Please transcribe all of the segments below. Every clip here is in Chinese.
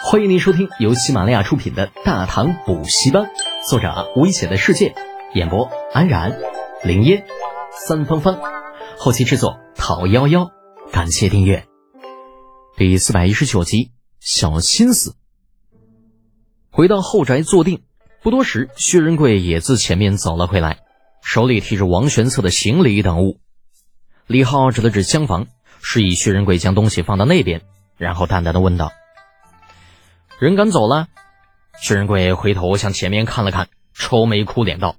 欢迎您收听由喜马拉雅出品的《大唐补习班》，作者危险的世界，演播安然、林烟、三芳芳，后期制作陶幺幺。感谢订阅。第四百一十九集，小心思。回到后宅坐定，不多时，薛仁贵也自前面走了回来，手里提着王玄策的行李等物。李浩指了指厢房，示意薛仁贵将东西放到那边，然后淡淡的问道。人赶走了，薛仁贵回头向前面看了看，愁眉苦脸道：“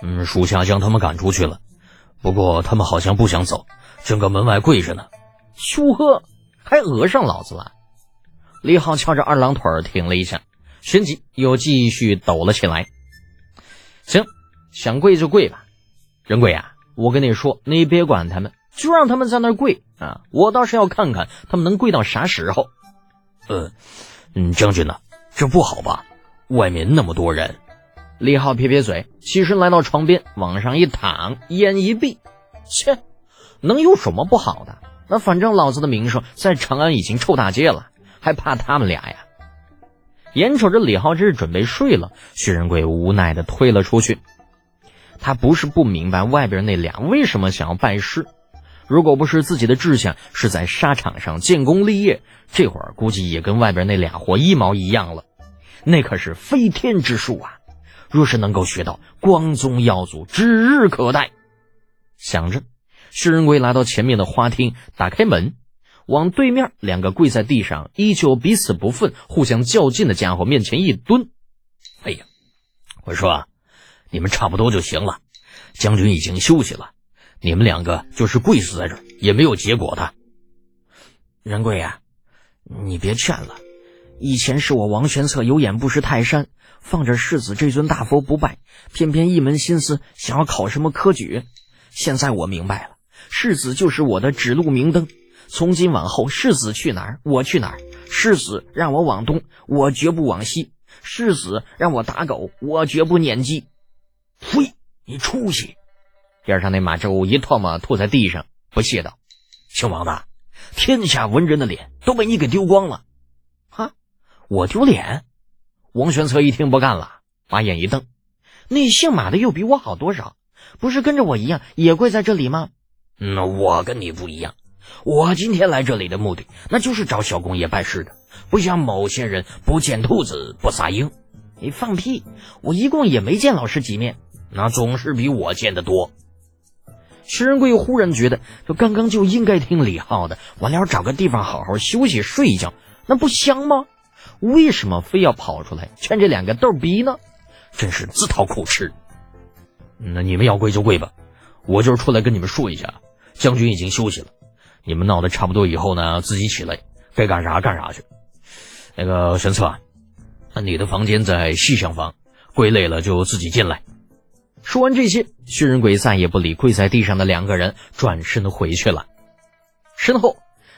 嗯，属下将他们赶出去了，不过他们好像不想走，正搁门外跪着呢。”哟呵，还讹上老子了！李浩翘着二郎腿停了一下，旋即又继续抖了起来。行，想跪就跪吧，仁贵啊，我跟你说，你别管他们，就让他们在那跪啊！我倒是要看看他们能跪到啥时候。呃。嗯，将军呢？这不好吧？外面那么多人。李浩撇撇嘴，起身来到床边，往上一躺，眼一闭。切，能有什么不好的？那反正老子的名声在长安已经臭大街了，还怕他们俩呀？眼瞅着李浩这是准备睡了，薛仁贵无奈的推了出去。他不是不明白外边那俩为什么想要拜师。如果不是自己的志向是在沙场上建功立业，这会儿估计也跟外边那俩货一毛一样了。那可是飞天之术啊！若是能够学到，光宗耀祖指日可待。想着，薛仁贵来到前面的花厅，打开门，往对面两个跪在地上、依旧彼此不忿、互相较劲的家伙面前一蹲。哎呀，我说，你们差不多就行了，将军已经休息了。你们两个就是跪死在这也没有结果的，仁贵呀，你别劝了。以前是我王玄策有眼不识泰山，放着世子这尊大佛不拜，偏偏一门心思想要考什么科举。现在我明白了，世子就是我的指路明灯。从今往后，世子去哪儿，我去哪儿；世子让我往东，我绝不往西；世子让我打狗，我绝不撵鸡。呸！你出息！边上那马周一唾沫吐在地上，不屑道：“姓王的，天下文人的脸都被你给丢光了！”哈，我丢脸？王玄策一听不干了，把眼一瞪：“那姓马的又比我好多少？不是跟着我一样也跪在这里吗？”“那我跟你不一样，我今天来这里的目的，那就是找小公爷拜师的，不像某些人不见兔子不撒鹰。”“你放屁！我一共也没见老师几面，那总是比我见的多。”薛仁贵忽然觉得，这刚刚就应该听李浩的，完了找个地方好好休息睡一觉，那不香吗？为什么非要跑出来劝这两个逗逼呢？真是自讨苦吃。那你们要跪就跪吧，我就是出来跟你们说一下，将军已经休息了。你们闹得差不多以后呢，自己起来，该干啥干啥去。那个玄策，那你的房间在西厢房，跪累了就自己进来。说完这些，薛仁贵再也不理跪在地上的两个人，转身回去了。身后，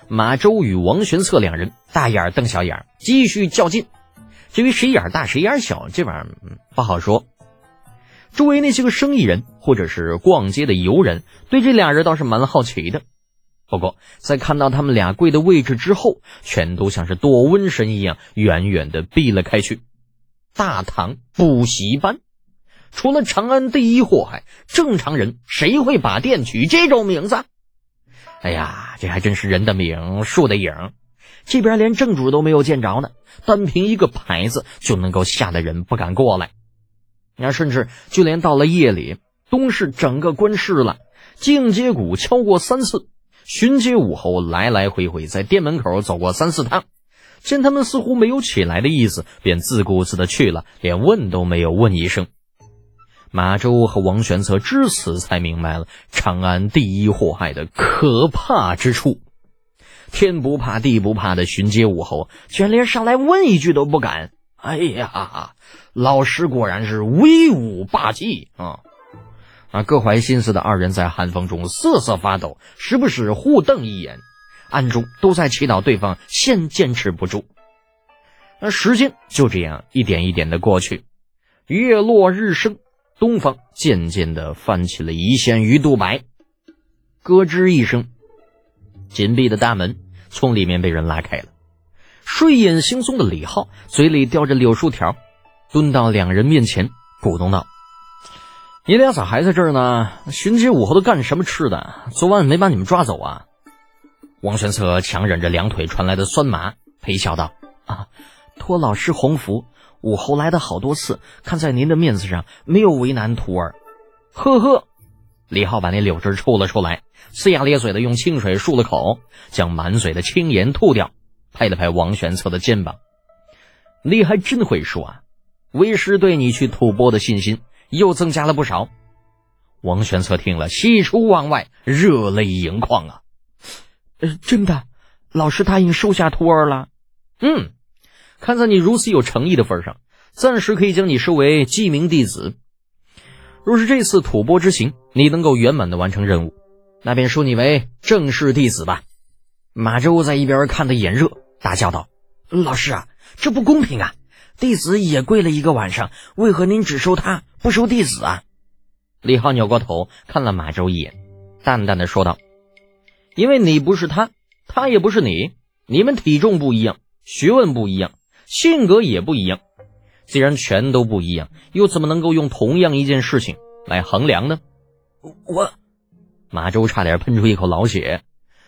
马周与王玄策两人大眼瞪小眼，继续较劲。至于谁眼大谁眼小，这玩意儿不好说。周围那些个生意人或者是逛街的游人，对这俩人倒是蛮好奇的。不过，在看到他们俩跪的位置之后，全都像是躲瘟神一样，远远的避了开去。大唐补习班。除了长安第一祸害，正常人谁会把店取这种名字？哎呀，这还真是人的名，树的影。这边连正主都没有见着呢，单凭一个牌子就能够吓得人不敢过来。那甚至就连到了夜里，东市整个关市了，进阶鼓敲过三次，巡街武侯来来回回在店门口走过三四趟，见他们似乎没有起来的意思，便自顾自的去了，连问都没有问一声。马周和王玄策至此才明白了长安第一祸害的可怕之处。天不怕地不怕的巡街武侯，居然连上来问一句都不敢。哎呀，老师果然是威武霸气啊！啊，各怀心思的二人在寒风中瑟瑟发抖，时不时互瞪一眼，暗中都在祈祷对方先坚持不住。那时间就这样一点一点的过去，月落日升。东方渐渐的泛起了一线鱼肚白，咯吱一声，紧闭的大门从里面被人拉开了。睡眼惺忪的李浩嘴里叼着柳树条，蹲到两人面前，鼓动道：“你俩咋还在这儿呢？巡街午后都干什么吃的？昨晚没把你们抓走啊？”王玄策强忍着两腿传来的酸麻，陪笑道：“啊，托老师洪福，武侯来的好多次，看在您的面子上，没有为难徒儿。”呵呵，李浩把那柳枝抽了出来，呲牙咧嘴的用清水漱了口，将满嘴的青盐吐掉。拍了拍王玄策的肩膀，你还真会说啊！为师对你去吐蕃的信心又增加了不少。王玄策听了，喜出望外，热泪盈眶啊！呃，真的，老师答应收下徒儿了。嗯，看在你如此有诚意的份上，暂时可以将你收为记名弟子。若是这次吐蕃之行你能够圆满的完成任务，那便收你为正式弟子吧。马周在一边看得眼热。大叫道：“老师啊，这不公平啊！弟子也跪了一个晚上，为何您只收他不收弟子啊？”李浩扭过头看了马周一眼，淡淡的说道：“因为你不是他，他也不是你，你们体重不一样，学问不一样，性格也不一样。既然全都不一样，又怎么能够用同样一件事情来衡量呢？”我，马周差点喷出一口老血。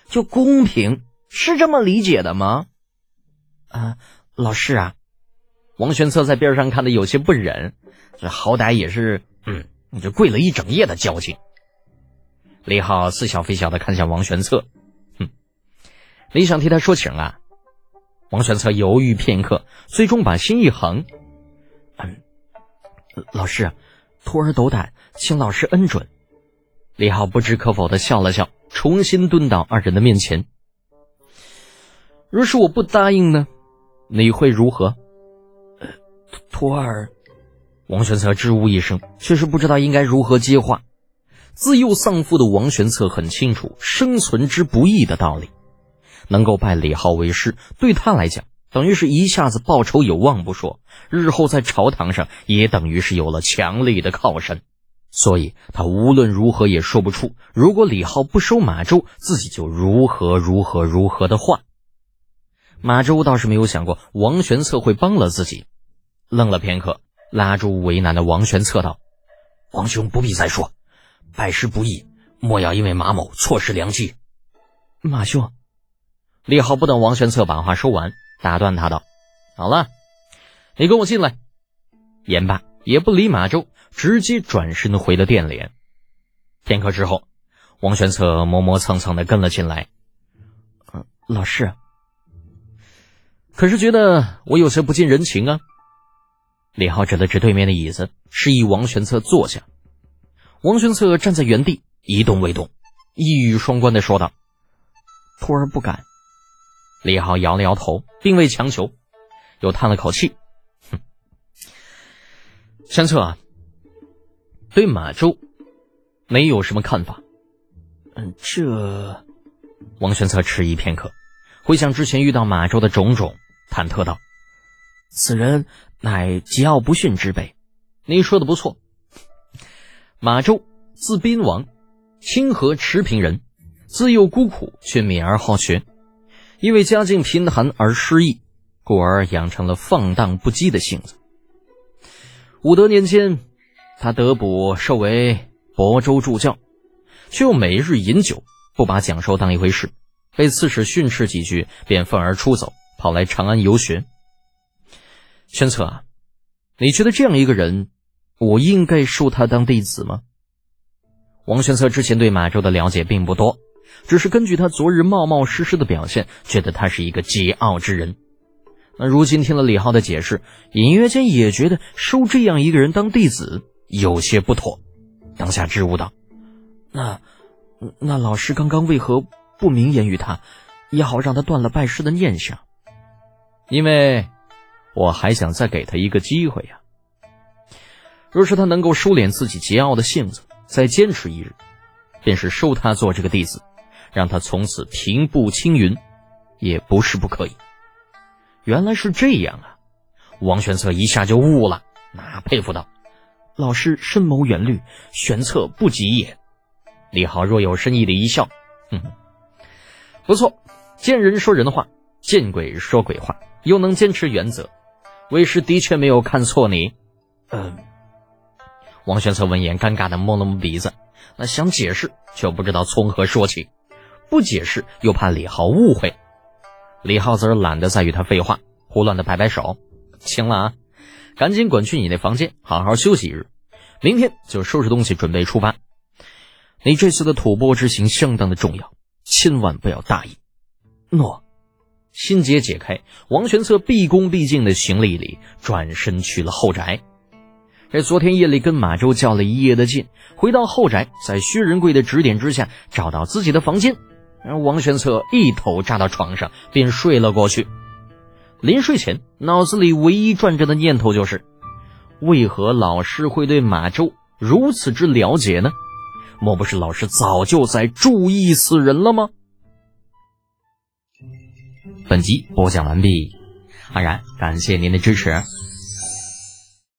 就公平是这么理解的吗？啊，老师啊，王玄策在边上看的有些不忍，这好歹也是，嗯，你这跪了一整夜的交情。李浩似笑非笑的看向王玄策，哼，你想替他说情啊？王玄策犹豫片刻，最终把心一横，嗯，老师，徒儿斗胆，请老师恩准。李浩不知可否的笑了笑，重新蹲到二人的面前。若是我不答应呢？你会如何？徒儿，王玄策支吾一声，却是不知道应该如何接话。自幼丧父的王玄策很清楚生存之不易的道理，能够拜李浩为师，对他来讲，等于是一下子报仇有望不说，日后在朝堂上也等于是有了强力的靠山。所以他无论如何也说不出，如果李浩不收马周，自己就如何如何如何的话。马周倒是没有想过王玄策会帮了自己，愣了片刻，拉住为难的王玄策道：“王兄不必再说，拜师不易，莫要因为马某错失良机。”马兄，李浩不等王玄策把话说完，打断他道：“好了，你跟我进来。”言罢，也不理马周，直接转身回了殿里。片刻之后，王玄策磨磨蹭蹭的跟了进来。“嗯，老师。”可是觉得我有些不近人情啊。李浩指了指对面的椅子，示意王玄策坐下。王玄策站在原地一动未动，一语双关的说道：“徒儿不敢。”李浩摇了摇头，并未强求，又叹了口气：“哼，玄策啊，对马周，没有什么看法？”嗯，这……王玄策迟疑片刻，回想之前遇到马周的种种。忐忑道：“此人乃桀骜不驯之辈。”你说的不错。马周字宾王，清河池平人，自幼孤苦，却敏而好学。因为家境贫寒而失意，故而养成了放荡不羁的性子。武德年间，他得补授为亳州助教，却又每日饮酒，不把讲授当一回事，被刺史训斥几句，便愤而出走。跑来长安游学，玄策啊，你觉得这样一个人，我应该收他当弟子吗？王玄策之前对马周的了解并不多，只是根据他昨日冒冒失失的表现，觉得他是一个桀骜之人。那如今听了李浩的解释，隐约间也觉得收这样一个人当弟子有些不妥。当下支吾道：“那，那老师刚刚为何不明言于他，也好让他断了拜师的念想？”因为我还想再给他一个机会呀。若是他能够收敛自己桀骜的性子，再坚持一日，便是收他做这个弟子，让他从此平步青云，也不是不可以。原来是这样啊！王玄策一下就悟了，那佩服道：“老师深谋远虑，玄策不及也。”李浩若有深意的一笑：“哼哼，不错，见人说人话，见鬼说鬼话。”又能坚持原则，为师的确没有看错你。嗯。王玄策闻言，尴尬的摸了摸鼻子，那想解释却不知道从何说起，不解释又怕李浩误会。李浩则懒得再与他废话，胡乱的摆摆手：“行了啊，赶紧滚去你那房间，好好休息一日，明天就收拾东西准备出发。你这次的吐蕃之行相当的重要，千万不要大意。”诺。心结解开，王玄策毕恭毕敬的行了一礼，转身去了后宅。这昨天夜里跟马周较了一夜的劲，回到后宅，在薛仁贵的指点之下，找到自己的房间。王玄策一头扎到床上，便睡了过去。临睡前，脑子里唯一转着的念头就是：为何老师会对马周如此之了解呢？莫不是老师早就在注意此人了吗？本集播讲完毕，安然感谢您的支持。